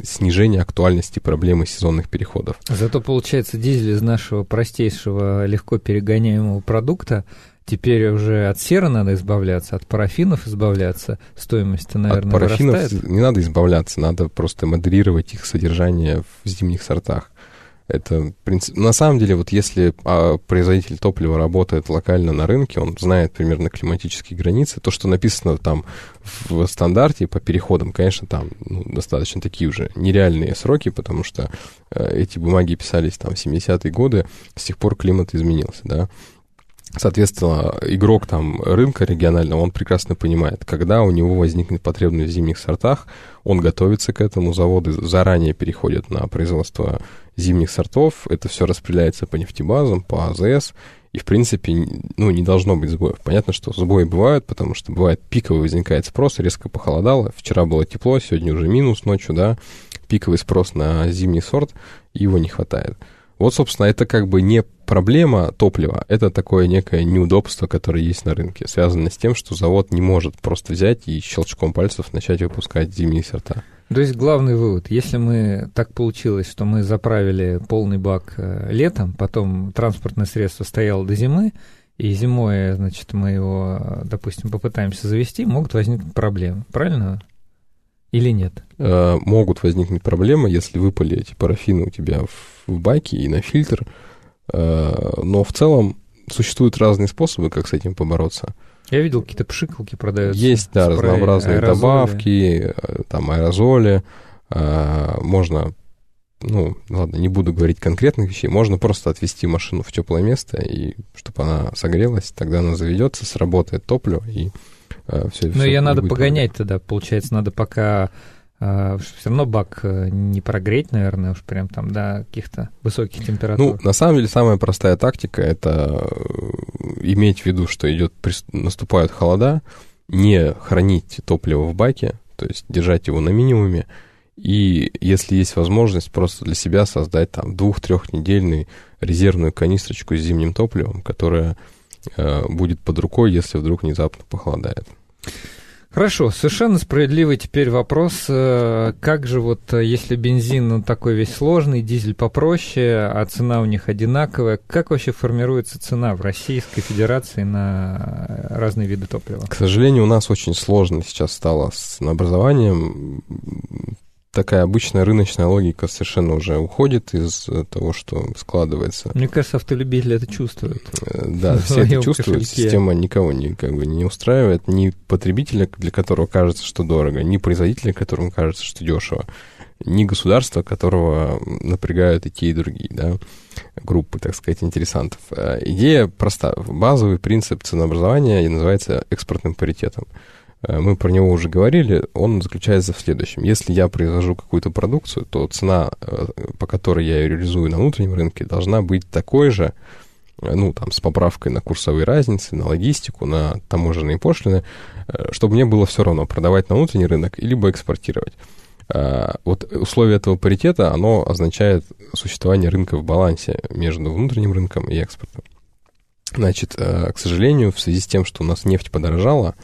снижения актуальности проблемы сезонных переходов. Зато получается дизель из нашего простейшего, легко перегоняемого продукта теперь уже от серы надо избавляться, от парафинов избавляться, стоимость, наверное, От парафинов вырастает. не надо избавляться, надо просто модерировать их содержание в зимних сортах. Это, на самом деле, вот если а, производитель топлива работает локально на рынке, он знает примерно климатические границы, то, что написано там в стандарте по переходам, конечно, там ну, достаточно такие уже нереальные сроки, потому что э, эти бумаги писались там в 70-е годы, с тех пор климат изменился, да. Соответственно, игрок там рынка регионального, он прекрасно понимает, когда у него возникнет потребность в зимних сортах, он готовится к этому, заводы заранее переходят на производство зимних сортов, это все распределяется по нефтебазам, по АЗС, и, в принципе, ну, не должно быть сбоев. Понятно, что сбои бывают, потому что бывает пиковый возникает спрос, резко похолодало, вчера было тепло, сегодня уже минус ночью, да, пиковый спрос на зимний сорт, его не хватает. Вот, собственно, это как бы не проблема топлива, это такое некое неудобство, которое есть на рынке, связанное с тем, что завод не может просто взять и щелчком пальцев начать выпускать зимние сорта. То есть главный вывод, если мы так получилось, что мы заправили полный бак э, летом, потом транспортное средство стояло до зимы, и зимой, значит, мы его, допустим, попытаемся завести, могут возникнуть проблемы. Правильно? Или нет? Э, могут возникнуть проблемы, если выпали эти парафины у тебя в, в баке и на фильтр. Э, но в целом существуют разные способы, как с этим побороться. Я видел, какие-то пшикалки продаются. Есть, да, разнообразные аэрозоли. добавки, э, там аэрозоли. А, можно, ну, ладно, не буду говорить конкретных вещей, можно просто отвести машину в теплое место, и чтобы она согрелась, тогда она заведется, сработает топливо, и все. Но ее надо погонять тогда, получается, надо пока все равно бак э, не прогреть, наверное, уж прям там до каких-то высоких температур. Ну, на самом деле, самая простая тактика — это э, иметь в виду, что идет, наступают холода, не хранить топливо в баке, то есть держать его на минимуме, и если есть возможность, просто для себя создать там двух-трехнедельную резервную канистрочку с зимним топливом, которая э, будет под рукой, если вдруг внезапно похолодает. Хорошо, совершенно справедливый теперь вопрос. Э, как же вот, э, если бензин ну, такой весь сложный, дизель попроще, а цена у них одинаковая, как вообще формируется цена в Российской Федерации на разные виды топлива? К сожалению, у нас очень сложно сейчас стало с образованием такая обычная рыночная логика совершенно уже уходит из того, что складывается. Мне кажется, автолюбители это чувствуют. Э, да, [LAUGHS] все это чувствуют. Кошельке. Система никого не, как бы, не устраивает. Ни потребителя, для которого кажется, что дорого, ни производителя, которому кажется, что дешево, ни государства, которого напрягают и те, и другие, да, группы, так сказать, интересантов. Э, идея проста. Базовый принцип ценообразования называется экспортным паритетом. Э, мы про него уже говорили, он заключается в следующем. Если я произвожу какую-то продукцию, то цена, э, по которой я ее реализую на внутреннем рынке, должна быть такой же, э, ну, там, с поправкой на курсовые разницы, на логистику, на таможенные пошлины, чтобы мне было все равно продавать на внутренний рынок, либо экспортировать. Вот условие этого паритета, оно означает существование рынка в балансе между внутренним рынком и экспортом. Значит, к сожалению, в связи с тем, что у нас нефть подорожала,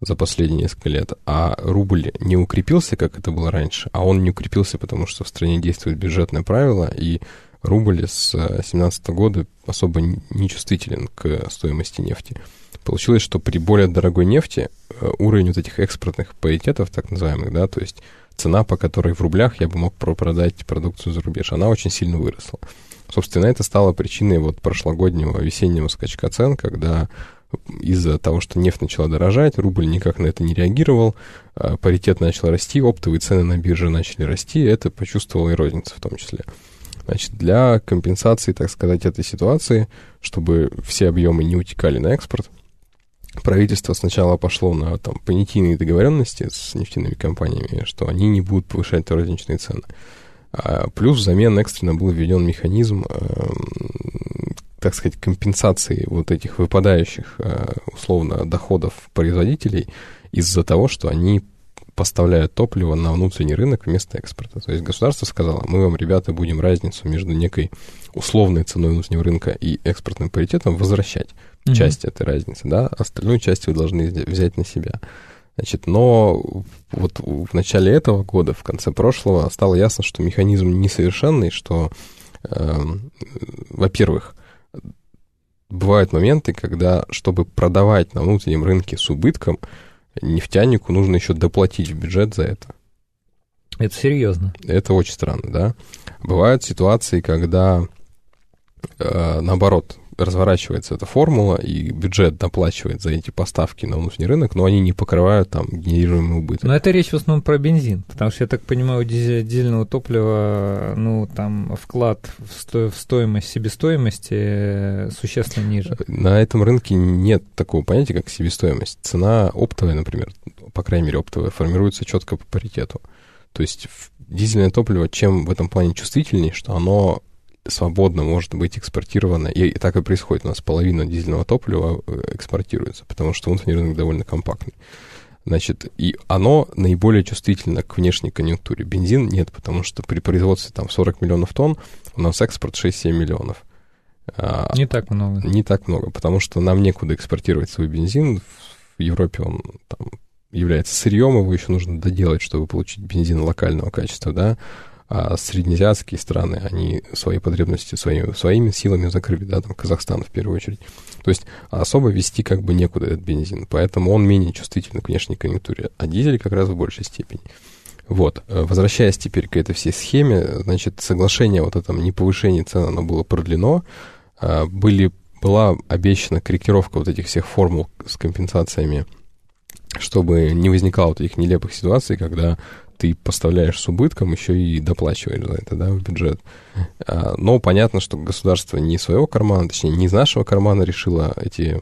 за последние несколько лет, а рубль не укрепился, как это было раньше, а он не укрепился, потому что в стране действует бюджетное правило, и рубль с 2017 года особо не чувствителен к стоимости нефти. Получилось, что при более дорогой нефти э, уровень вот этих экспортных паритетов, так называемых, да, то есть цена, по которой в рублях я бы мог продать продукцию за рубеж, она очень сильно выросла. Собственно, это стало причиной вот прошлогоднего весеннего скачка цен, когда из-за того, что нефть начала дорожать, рубль никак на это не реагировал, а паритет начал расти, оптовые цены на бирже начали расти, это почувствовала и розница в том числе. Значит, для компенсации, так сказать, этой ситуации, чтобы все объемы не утекали на экспорт, правительство сначала пошло на там, понятийные договоренности с нефтяными компаниями, что они не будут повышать розничные цены. А плюс взамен экстренно был введен механизм эм, так сказать, компенсации вот этих выпадающих, э, условно, доходов производителей из-за того, что они поставляют топливо на внутренний рынок вместо экспорта. То есть государство сказало, мы вам, ребята, будем разницу между некой условной ценой внутреннего рынка и экспортным паритетом возвращать mm-hmm. часть этой разницы, да, остальную часть вы должны взять на себя. Значит, но вот в начале этого года, в конце прошлого, стало ясно, что механизм несовершенный, что, э, во-первых, бывают моменты, когда, чтобы продавать на внутреннем рынке с убытком, нефтянику нужно еще доплатить в бюджет за это. Это серьезно. Это очень странно, да. Бывают ситуации, когда, э, наоборот, разворачивается эта формула, и бюджет доплачивает за эти поставки на внутренний рынок, но они не покрывают там генерируемый убыток. Но это речь в основном про бензин, потому что, я так понимаю, у дизельного топлива, ну, там вклад в, сто, в стоимость, себестоимости э, существенно ниже. На этом рынке нет такого понятия, как себестоимость. Цена оптовая, например, по крайней мере, оптовая, формируется четко по паритету. То есть дизельное топливо чем в этом плане чувствительнее, что оно свободно может быть экспортировано. И, так и происходит. У нас половина дизельного топлива э, экспортируется, потому что внутренний рынок довольно компактный. Значит, и оно наиболее чувствительно к внешней конъюнктуре. Бензин нет, потому что при производстве там 40 миллионов тонн у нас экспорт 6-7 миллионов. А, не так много. Не так много, потому что нам некуда экспортировать свой бензин. В Европе он там является сырьем, его еще нужно доделать, чтобы получить бензин локального качества, да а среднеазиатские страны, они свои потребности своими, своими силами закрыли, да, там Казахстан в первую очередь. То есть особо вести как бы некуда этот бензин, поэтому он менее чувствителен к внешней конъюнктуре, а дизель как раз в большей степени. Вот, э, возвращаясь теперь к этой всей схеме, значит, соглашение вот о этом неповышении цен, оно было продлено, а, были была обещана корректировка вот этих всех формул с компенсациями, чтобы не возникало вот этих нелепых ситуаций, когда ты поставляешь с убытком, еще и доплачиваешь за это, да, в бюджет. А, но понятно, что государство не своего кармана, точнее, не из нашего кармана решило эти,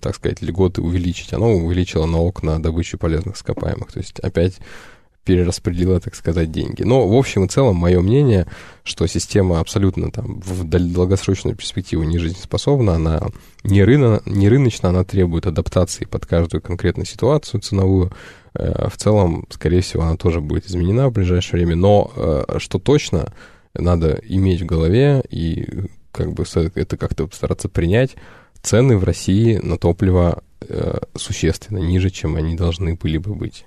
так сказать, льготы увеличить. Оно увеличило налог на добычу полезных ископаемых. То есть опять перераспределила, так сказать, деньги. Но, в общем и целом, мое мнение, что система абсолютно там в долгосрочную перспективу не жизнеспособна, она не, рыно, не рыночная, она требует адаптации под каждую конкретную ситуацию ценовую. Э, в целом, скорее всего, она тоже будет изменена в ближайшее время. Но э, что точно надо иметь в голове и как бы это как-то стараться принять, цены в России на топливо э, существенно ниже, чем они должны были бы быть.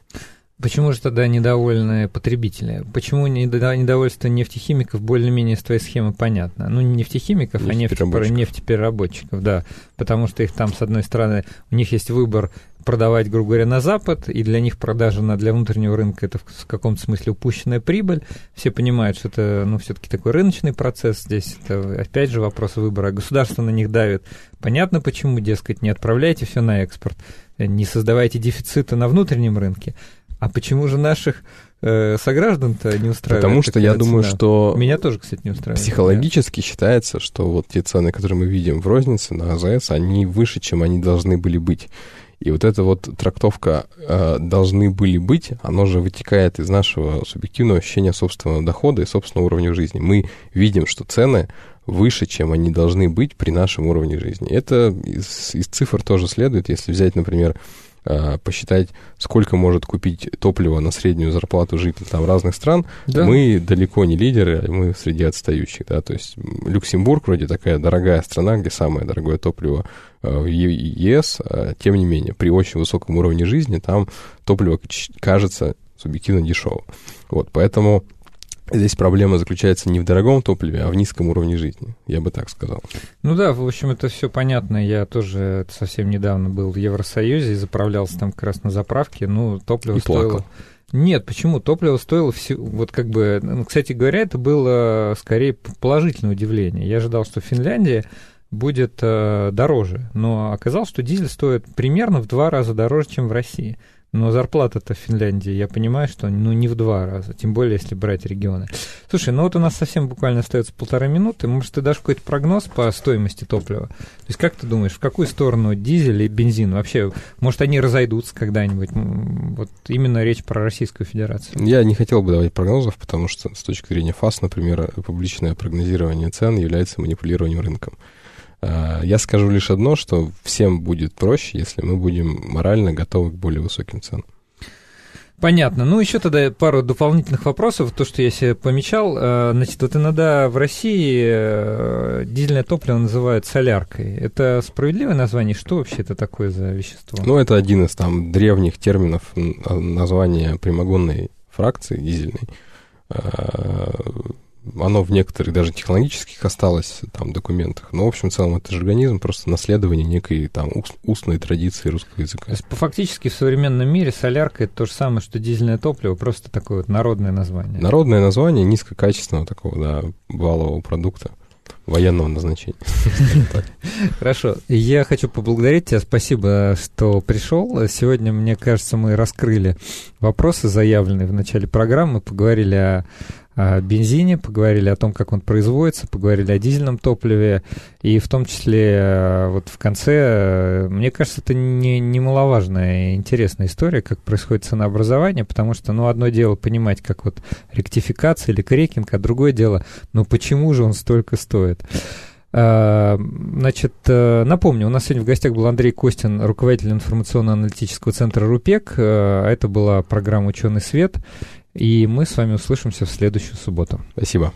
Почему же тогда недовольны потребители? Почему недовольство нефтехимиков более-менее с твоей схемы понятно? Ну, не нефтехимиков, а нефтепереработчиков. нефтепереработчиков, да. Потому что их там, с одной стороны, у них есть выбор продавать, грубо говоря, на Запад, и для них продажа на, для внутреннего рынка это в каком-то смысле упущенная прибыль. Все понимают, что это, ну, все-таки такой рыночный процесс здесь. Это, опять же, вопрос выбора. Государство на них давит. Понятно, почему, дескать, не отправляйте все на экспорт, не создавайте дефицита на внутреннем рынке. А почему же наших э, сограждан-то не устраивает? Потому что я думаю, что... Меня тоже, кстати, не устраивает. Психологически да. считается, что вот те цены, которые мы видим в рознице на АЗС, они выше, чем они должны были быть. И вот эта вот трактовка э, «должны были быть», оно же вытекает из нашего субъективного ощущения собственного дохода и собственного уровня жизни. Мы видим, что цены выше, чем они должны быть при нашем уровне жизни. Это из, из цифр тоже следует. Если взять, например, посчитать, сколько может купить топливо на среднюю зарплату жителей там разных стран, да. мы далеко не лидеры, мы среди отстающих, да, то есть Люксембург вроде такая дорогая страна, где самое дорогое топливо э, в ЕС, а тем не менее, при очень высоком уровне жизни там топливо кажется субъективно дешевым. Вот, поэтому Здесь проблема заключается не в дорогом топливе, а в низком уровне жизни, я бы так сказал. Ну да, в общем, это все понятно. Я тоже совсем недавно был в Евросоюзе и заправлялся там как раз на заправке. Ну, топливо и стоило... Плакал. Нет, почему? Топливо стоило все, вот как бы, ну, кстати говоря, это было скорее положительное удивление. Я ожидал, что в Финляндии будет э, дороже, но оказалось, что дизель стоит примерно в два раза дороже, чем в России. Но зарплата-то в Финляндии, я понимаю, что ну, не в два раза, тем более, если брать регионы. Слушай, ну вот у нас совсем буквально остается полторы минуты. Может, ты дашь какой-то прогноз по стоимости топлива? То есть, как ты думаешь, в какую сторону дизель и бензин? Вообще, может, они разойдутся когда-нибудь? Вот именно речь про Российскую Федерацию. Я не хотел бы давать прогнозов, потому что с точки зрения ФАС, например, публичное прогнозирование цен является манипулированием рынком. А, я скажу лишь одно, что всем будет проще, если мы будем морально готовы к более высоким ценам. Понятно. Ну, еще тогда пару дополнительных вопросов. То, что я себе помечал. А, значит, вот иногда в России э, дизельное топливо называют соляркой. Это справедливое название? Что вообще это такое за вещество? Ну, это один из там древних терминов названия прямогонной фракции дизельной а, оно в некоторых даже технологических осталось там документах. Но, в общем, в целом, это же организм, просто наследование некой там устной традиции русского языка. То есть, фактически, в современном мире солярка — это то же самое, что дизельное топливо, просто такое вот народное название. Народное название низкокачественного такого, да, валового продукта военного назначения. [LAUGHS] Хорошо. Я хочу поблагодарить тебя. Спасибо, что пришел. Сегодня, мне кажется, мы раскрыли вопросы, заявленные в начале программы, поговорили о о бензине, поговорили о том, как он производится, поговорили о дизельном топливе, и в том числе э, вот в конце, э, мне кажется, это не, немаловажная и интересная история, как происходит ценообразование, потому что, ну, одно дело понимать, как вот ректификация или крекинг, а другое дело, ну, почему же он столько стоит. Э, значит, напомню, у нас сегодня в гостях был Андрей Костин, руководитель информационно-аналитического центра РУПЕК. Это была программа «Ученый свет». И мы с вами услышимся в следующую субботу. Спасибо.